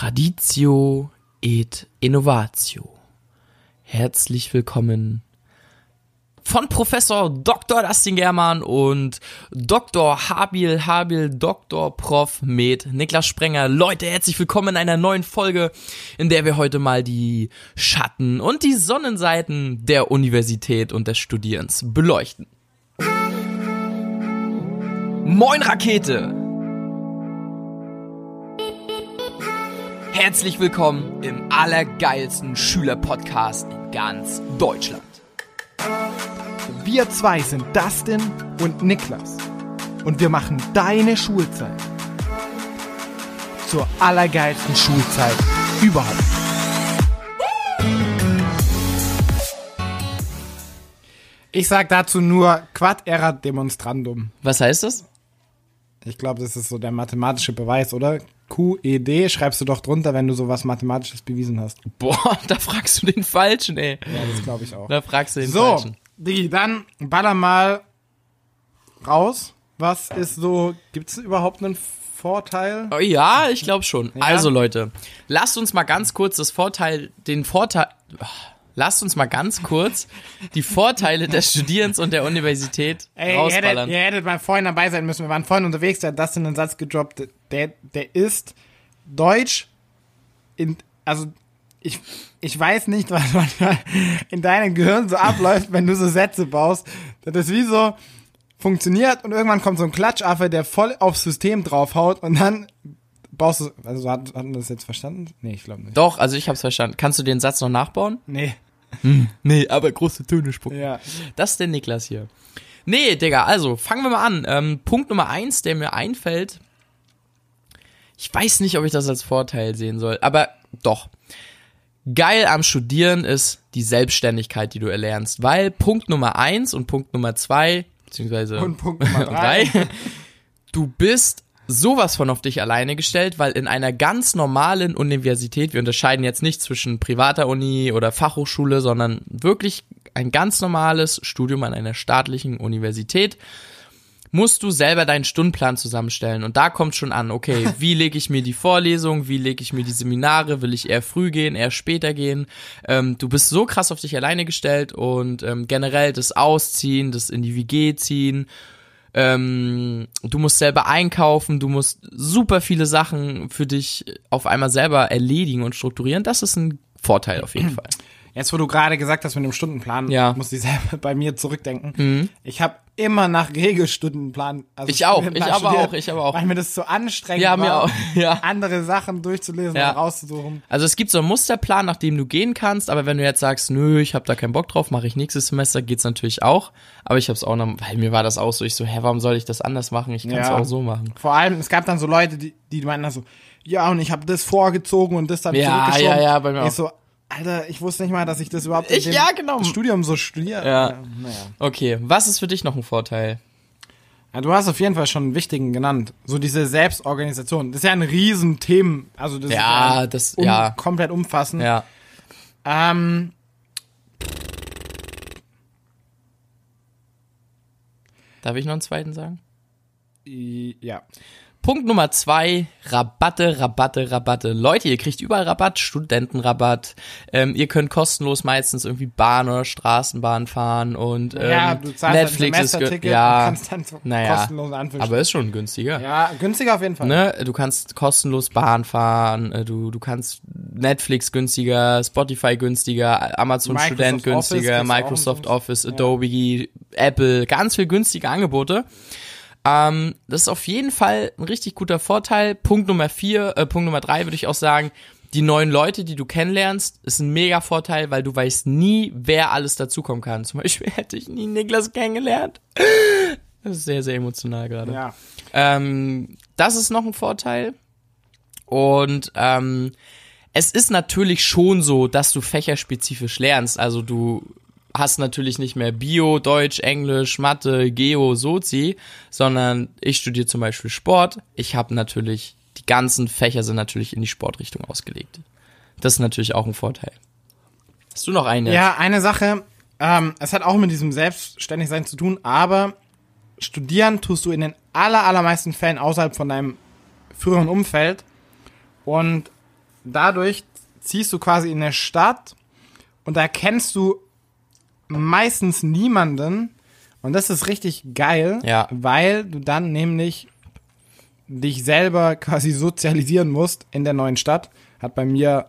Traditio et Innovatio. Herzlich willkommen von Professor Dr. Dustin Germann und Dr. Habil Habil Dr. Prof. Med Niklas Sprenger. Leute, herzlich willkommen in einer neuen Folge, in der wir heute mal die Schatten und die Sonnenseiten der Universität und des Studierens beleuchten. Moin Rakete! Herzlich willkommen im allergeilsten Schülerpodcast in ganz Deutschland. Wir zwei sind Dustin und Niklas. Und wir machen deine Schulzeit zur allergeilsten Schulzeit überhaupt. Ich sag dazu nur Quad erat demonstrandum. Was heißt das? Ich glaube, das ist so der mathematische Beweis, oder? QED schreibst du doch drunter, wenn du sowas Mathematisches bewiesen hast. Boah, da fragst du den Falschen, ey. Ja, das glaube ich auch. Da fragst du den So, Falschen. Digi, dann baller mal raus. Was ist so, gibt's überhaupt einen Vorteil? Oh, ja, ich glaube schon. Also Leute, lasst uns mal ganz kurz das Vorteil, den Vorteil, oh, lasst uns mal ganz kurz die Vorteile des Studierens und der Universität Ey, ihr hättet, rausballern. ihr hättet mal vorhin dabei sein müssen. Wir waren vorhin unterwegs, der hat das in den Satz gedroppt. Der, der ist Deutsch in, also ich, ich weiß nicht, was manchmal in deinem Gehirn so abläuft, wenn du so Sätze baust. Das ist wie so funktioniert und irgendwann kommt so ein Klatschaffe, der voll aufs System draufhaut und dann baust du, also hat, hatten wir das jetzt verstanden? Nee, ich glaube nicht. Doch, also ich hab's verstanden. Kannst du den Satz noch nachbauen? Nee. Nee, aber große Töne spucken. Ja. Das ist der Niklas hier. Nee, Digga, also fangen wir mal an. Ähm, Punkt Nummer eins, der mir einfällt. Ich weiß nicht, ob ich das als Vorteil sehen soll, aber doch. Geil am Studieren ist die Selbstständigkeit, die du erlernst, weil Punkt Nummer eins und Punkt Nummer zwei, beziehungsweise Und Punkt Nummer drei. drei, du bist sowas von auf dich alleine gestellt, weil in einer ganz normalen Universität, wir unterscheiden jetzt nicht zwischen privater Uni oder Fachhochschule, sondern wirklich ein ganz normales Studium an einer staatlichen Universität, musst du selber deinen Stundenplan zusammenstellen. Und da kommt schon an, okay, wie lege ich mir die Vorlesung, wie lege ich mir die Seminare, will ich eher früh gehen, eher später gehen. Ähm, du bist so krass auf dich alleine gestellt und ähm, generell das Ausziehen, das in die WG ziehen, ähm, du musst selber einkaufen, du musst super viele Sachen für dich auf einmal selber erledigen und strukturieren. Das ist ein Vorteil auf jeden Fall. Jetzt, wo du gerade gesagt hast mit dem Stundenplan, Ja. Mhm. muss ich selber bei mir zurückdenken. Ich habe immer nach Regelstundenplan. Also Ich auch, ich aber auch, ich aber auch. Weil mir das so anstrengend Ja, war, auch, ja. andere Sachen durchzulesen Ja. und rauszusuchen. Also es gibt so einen Musterplan, nach dem du gehen kannst, aber wenn du jetzt sagst, nö, ich habe da keinen Bock drauf, mache ich nächstes Semester, geht's natürlich auch. Aber ich habe es auch noch, weil mir war das auch so, ich so, hä, warum soll ich das anders machen? Ich kann es Ja. auch so machen. Vor allem, es gab dann so Leute, die, die meinten dann so, ja, und ich habe das vorgezogen und das dann Ja, zurückgeschoben. ja, ja, bei mir Ich auch. so, Alter, ich wusste nicht mal, dass ich das überhaupt Ich- in dem ja, genau. Studium so studiere. Ja. naja. Okay, was ist für dich noch ein Vorteil? Ja, du hast auf jeden Fall schon einen wichtigen genannt. So diese Selbstorganisation. Das ist ja ein Riesenthema. Also das Ja, ist das- um, ja. komplett umfassend. Ja. Ähm, Darf ich noch einen zweiten sagen? ja. Punkt Nummer zwei, Rabatte, Rabatte, Rabatte. Leute, ihr kriegt überall Rabatt, Studentenrabatt. Ähm, ihr könnt kostenlos meistens irgendwie Bahn oder Straßenbahn fahren und ähm, ja, du zahlst Netflix ein ist ja, und kannst dann so naja, kostenlose Anführungsstriche. aber ist schon günstiger. Ja, günstiger auf jeden Fall. Ne? Du kannst kostenlos Bahn fahren, äh, du, du kannst Netflix günstiger, Spotify günstiger, Amazon Microsoft Student Office günstiger, Microsoft umsonst. Office, Adobe, Apple, ganz viel günstige Angebote. Ähm, das ist auf jeden Fall ein richtig guter Vorteil. Punkt Nummer vier, äh, Punkt Nummer drei würde ich auch sagen, die neuen Leute, die du kennenlernst, ist ein mega Vorteil, weil du weißt nie, wer alles dazukommen kann. Zum Beispiel hätte ich nie Niklas kennengelernt. Das ist sehr, sehr emotional gerade. Ja. Ähm, das ist noch ein Vorteil. Und ähm, es ist natürlich schon so, dass du fächerspezifisch lernst. Also du hast natürlich nicht mehr Bio, Deutsch, Englisch, Mathe, Geo, Sozi, sondern ich studiere zum Beispiel Sport. Ich habe natürlich, die ganzen Fächer sind natürlich in die Sportrichtung ausgelegt. Das ist natürlich auch ein Vorteil. Hast du noch eine? Ja, eine Sache, ähm, es hat auch mit diesem Selbstständigsein zu tun, aber studieren tust du in den aller, allermeisten Fällen außerhalb von deinem früheren Umfeld. Und dadurch ziehst du quasi in eine Stadt und da kennst du meistens niemanden. Und das ist richtig geil, Ja. weil du dann nämlich dich selber quasi sozialisieren musst in der neuen Stadt. Hat bei mir,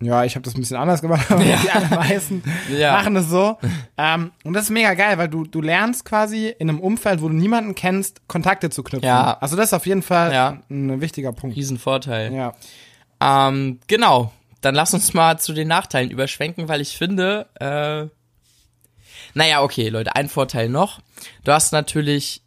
ja, ich habe das ein bisschen anders gemacht, aber die allermeisten Ja. machen es so. Ähm, und das ist mega geil, weil du, du lernst quasi in einem Umfeld, wo du niemanden kennst, Kontakte zu knüpfen. Ja. Also das ist auf jeden Fall Ja. ein wichtiger Punkt. Riesenvorteil. Ja. Ähm, genau. Dann lass uns mal zu den Nachteilen überschwenken, weil ich finde, äh, naja, okay, Leute, ein Vorteil noch. Du hast natürlich,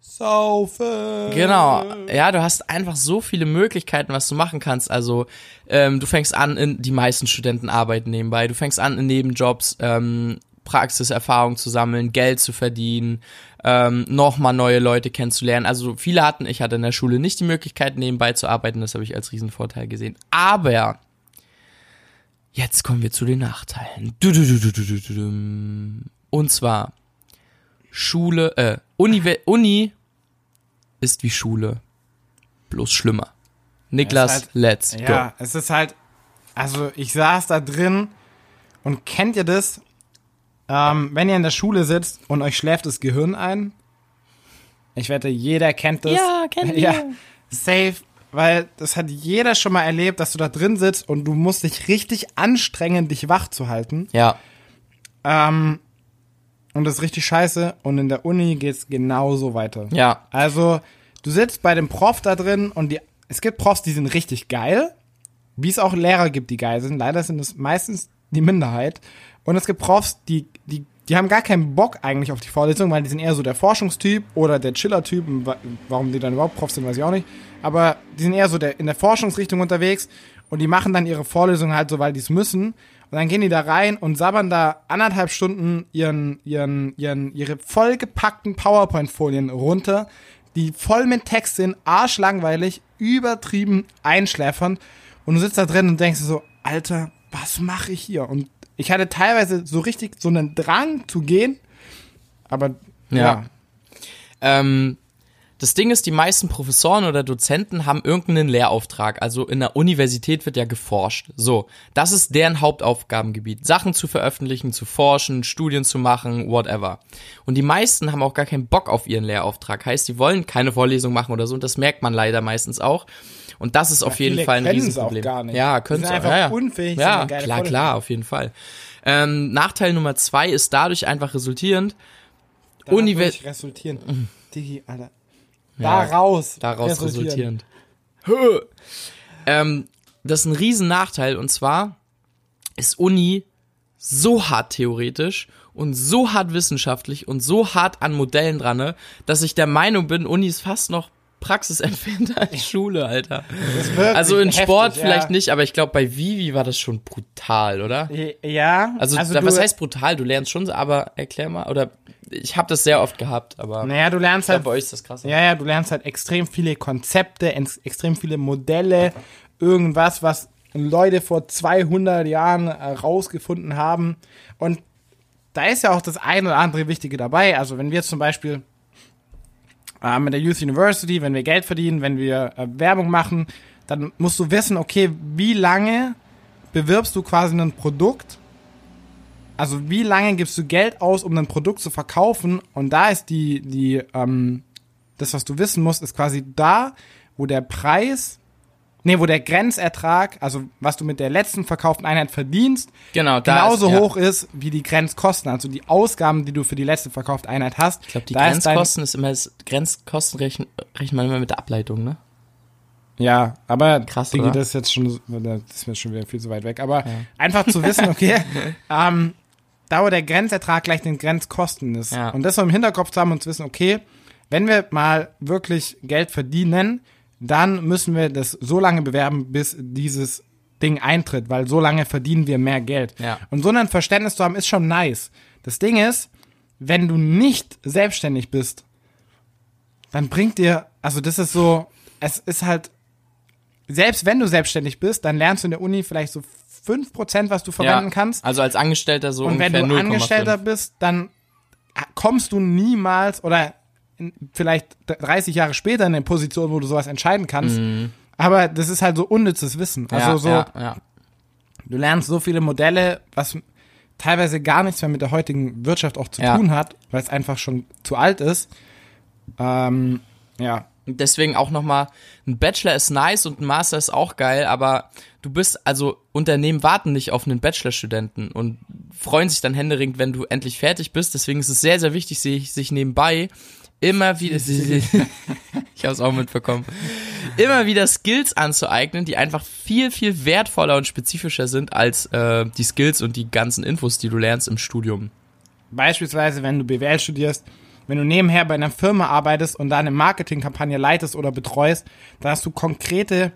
Saufen. genau, ja, du hast einfach so viele Möglichkeiten, was du machen kannst. Also, ähm, du fängst an, in, die meisten Studenten arbeiten nebenbei, du fängst an, in Nebenjobs, ähm, Praxiserfahrung zu sammeln, Geld zu verdienen, ähm, nochmal neue Leute kennenzulernen. Also viele hatten, ich hatte in der Schule nicht die Möglichkeit, nebenbei zu arbeiten, das habe ich als Riesenvorteil gesehen. Aber jetzt kommen wir zu den Nachteilen. Und zwar Schule, äh, Uni, Uni ist wie Schule. Bloß schlimmer. Niklas, halt- let's go. Ja, es ist halt, also ich saß da drin und kennt ihr das, ähm, wenn ihr in der Schule sitzt und euch schläft das Gehirn ein? Ich wette, jeder kennt das. Ja, kennen wir. Ja, safe, weil das hat jeder schon mal erlebt, dass du da drin sitzt und du musst dich richtig anstrengen, dich wach zu halten. Ja, Ähm, und das ist richtig scheiße. Und in der Uni geht's genauso weiter. ja, Also, du sitzt bei dem Prof da drin und die, es gibt Profs, die sind richtig geil, wie es auch Lehrer gibt, die geil sind. Leider sind es meistens die Minderheit. Und es gibt Profs, die, die, die haben gar keinen Bock eigentlich auf die Vorlesung, weil die sind eher so der Forschungstyp oder der Chiller-Typ. Warum die dann überhaupt Profs sind, weiß ich auch nicht. Aber die sind eher so der, in der Forschungsrichtung unterwegs und die machen dann ihre Vorlesung halt so, weil die es müssen. Und dann gehen die da rein und sabbern da anderthalb Stunden ihren, ihren, ihren, ihre vollgepackten PowerPoint-Folien runter, die voll mit Text sind, arschlangweilig, übertrieben einschläfernd. Und du sitzt da drin und denkst so, Alter, was mache ich hier? Und ich hatte teilweise so richtig so einen Drang zu gehen, aber ja. Ja. Ähm, das Ding ist, die meisten Professoren oder Dozenten haben irgendeinen Lehrauftrag. Also in der Universität wird ja geforscht. So, das ist deren Hauptaufgabengebiet. Sachen zu veröffentlichen, zu forschen, Studien zu machen, whatever. Und die meisten haben auch gar keinen Bock auf ihren Lehrauftrag. Heißt, die wollen keine Vorlesung machen oder so. Und das merkt man leider meistens auch. Und das ist auf jeden Fall ein Riesenproblem. auch gar nicht. Ja, können auch. einfach ja, ja. unfähig, Ja, klar, Vorlesung klar, auf jeden Fall. Ähm, Nachteil Nummer zwei ist dadurch einfach resultierend, Univers resultieren. Digi, Alter. Ja, Daraus. daraus resultierend. ähm, das ist ein riesen Nachteil und zwar ist Uni so hart theoretisch und so hart wissenschaftlich und so hart an Modellen dran, ne, dass ich der Meinung bin, Uni ist fast noch praxisentfernter als Schule, Alter. Also in heftig, Sport ja. vielleicht nicht, aber ich glaube bei Vivi war das schon brutal, oder? Ja. Also, da, du, was heißt brutal? Du lernst schon, aber erklär mal, oder ich habe das sehr oft gehabt, aber Naja, du lernst halt bei euch ist das krass. Ja, ja, du lernst halt extrem viele Konzepte, extrem viele Modelle, irgendwas, was Leute vor 200 Jahren äh, rausgefunden haben. Und da ist ja auch das eine oder andere Wichtige dabei. Also wenn wir zum Beispiel äh, mit der Youth University, wenn wir Geld verdienen, wenn wir äh, Werbung machen, dann musst du wissen, okay, wie lange bewirbst du quasi ein Produkt? Also wie lange gibst du Geld aus, um ein Produkt zu verkaufen? Und da ist die, die, ähm, das, was du wissen musst, ist quasi da, wo der Preis, nee, wo der Grenzertrag, also was du mit der letzten verkauften Einheit verdienst, Genau, genauso ist, ja. hoch ist wie die Grenzkosten, also die Ausgaben, die du für die letzte verkaufte Einheit hast. Ich glaube, die da ist Grenzkosten ist, immer, das Grenzkosten rechnen, rechnet man immer mit der Ableitung, ne? Ja, aber Krass, Digi, das ist jetzt schon, das ist mir schon wieder viel zu weit weg. Aber einfach zu wissen, okay, ähm, da wo der Grenzertrag gleich den Grenzkosten ist. Ja. Und das so im Hinterkopf zu haben und zu wissen, okay, wenn wir mal wirklich Geld verdienen, dann müssen wir das so lange bewerben, bis dieses Ding eintritt, weil so lange verdienen wir mehr Geld. Ja. Und so ein Verständnis zu haben, ist schon nice. Das Ding ist, wenn du nicht selbstständig bist, dann bringt dir, also das ist so, es ist halt, selbst wenn du selbstständig bist, dann lernst du in der Uni vielleicht so 5%, was du verwenden kannst. Also als Angestellter so Und wenn du 0,5. Angestellter bist, dann kommst du niemals oder vielleicht 30 Jahre später in eine Position, wo du sowas entscheiden kannst. Mhm. Aber das ist halt so unnützes Wissen. Also ja, so, ja, ja. du lernst so viele Modelle, was teilweise gar nichts mehr mit der heutigen Wirtschaft auch zu Ja. tun hat, weil es einfach schon zu alt ist. Ähm, ja. Und Deswegen auch nochmal, ein Bachelor ist nice und ein Master ist auch geil, aber du bist, also Unternehmen warten nicht auf einen Bachelorstudenten und freuen sich dann händeringend, wenn du endlich fertig bist. Deswegen ist es sehr, sehr wichtig, sich, sich nebenbei immer wieder, ich habe es auch mitbekommen, immer wieder Skills anzueignen, die einfach viel, viel wertvoller und spezifischer sind als äh, die Skills und die ganzen Infos, die du lernst im Studium. Beispielsweise, wenn du BWL studierst, wenn du nebenher bei einer Firma arbeitest und da eine Marketingkampagne leitest oder betreust, dann hast du konkrete,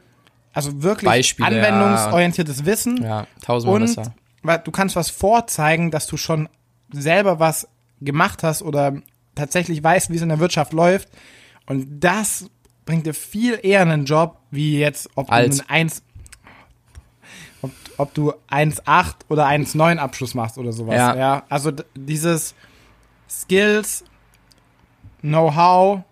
also wirklich Beispiele, ja. anwendungsorientiertes Wissen Ja, tausendmal und besser. weil du kannst was vorzeigen, dass du schon selber was gemacht hast oder tatsächlich weißt, wie es in der Wirtschaft läuft. Und das bringt dir viel eher einen Job, wie jetzt, ob Als- du einen 1, ob, ob du 1,8 oder 1,9 Abschluss machst oder sowas. Ja. Ja. Also dieses Skills, Know-how,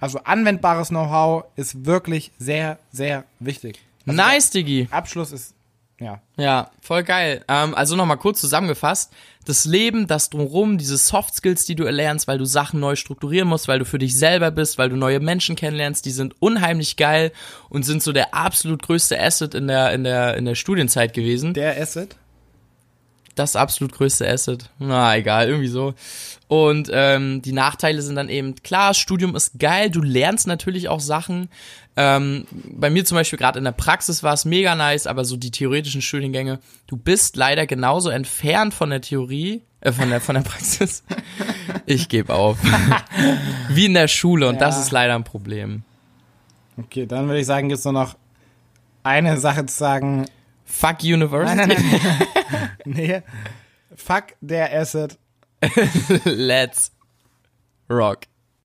also anwendbares Know-how ist wirklich sehr, sehr wichtig. Also Nice, Diggi. der Abschluss ist, ja. Ja, voll geil. Ähm, also nochmal kurz zusammengefasst. Das Leben, das drumrum, diese Soft Skills, die du erlernst, weil du Sachen neu strukturieren musst, weil du für dich selber bist, weil du neue Menschen kennenlernst, die sind unheimlich geil und sind so der absolut größte Asset in der, in der, in der Studienzeit gewesen. Der Asset. Das absolut größte Asset. Na, egal, irgendwie so. Und ähm, die Nachteile sind dann eben, klar, Studium ist geil, du lernst natürlich auch Sachen. Ähm, bei mir zum Beispiel gerade in der Praxis war es mega nice, aber so die theoretischen Studiengänge, du bist leider genauso entfernt von der Theorie, äh, von der, von der Praxis. Ich gebe auf. Wie in der Schule und das Ja. ist leider ein Problem. Okay, dann würde ich sagen, gibt es nur noch eine Sache zu sagen. Fuck University. Nein, nein, nein. nee. Fuck der Asset. Let's rock.